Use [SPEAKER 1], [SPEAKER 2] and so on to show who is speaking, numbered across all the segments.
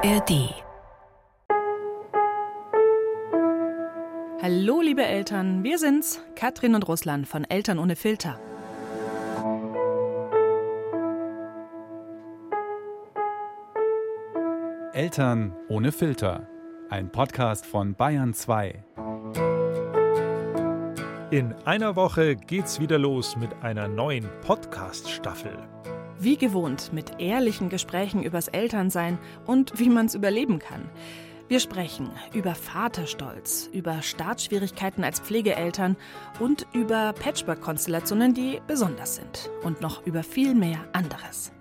[SPEAKER 1] ARD. Hallo, liebe Eltern, wir sind's, Katrin und Russland von Eltern ohne Filter.
[SPEAKER 2] Eltern ohne Filter. Ein Podcast von Bayern 2.
[SPEAKER 3] In einer Woche geht's wieder los mit einer neuen Podcast-Staffel.
[SPEAKER 1] Wie gewohnt mit ehrlichen Gesprächen übers Elternsein und wie man's überleben kann. Wir sprechen über Vaterstolz, über Startschwierigkeiten als Pflegeeltern und über Patchwork-Konstellationen, die besonders sind. Und noch über viel mehr anderes.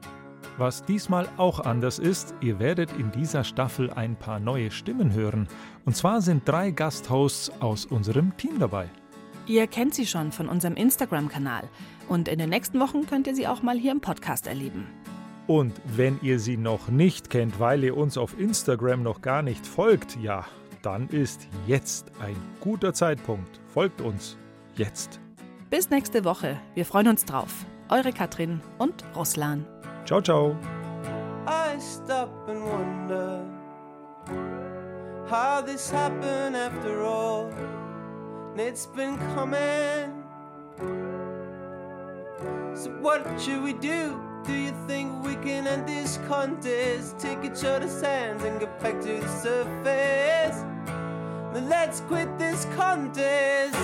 [SPEAKER 3] Was diesmal auch anders ist, ihr werdet in dieser Staffel ein paar neue Stimmen hören. Und zwar sind drei Gasthosts aus unserem Team dabei.
[SPEAKER 1] Ihr kennt sie schon von unserem Instagram-Kanal. Und in den nächsten Wochen könnt ihr sie auch mal hier im Podcast erleben.
[SPEAKER 3] Und wenn ihr sie noch nicht kennt, weil ihr uns auf Instagram noch gar nicht folgt, ja, dann ist jetzt ein guter Zeitpunkt. Folgt uns jetzt.
[SPEAKER 1] Bis nächste Woche. Wir freuen uns drauf. Eure Katrin und Ruslan.
[SPEAKER 3] Ciao, ciao.
[SPEAKER 4] I stop and wonder how this happened after all. And it's been coming. So, what should we do? Do you think we can end this contest? Take each other's hands and get back to the surface. Then let's quit this contest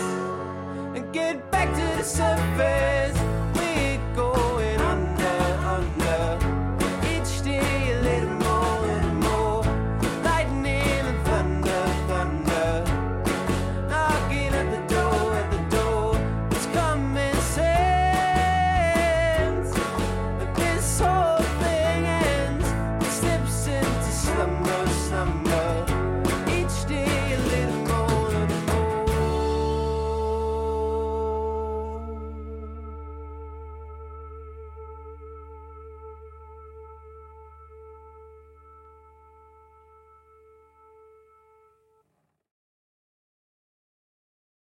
[SPEAKER 4] and get back to the surface.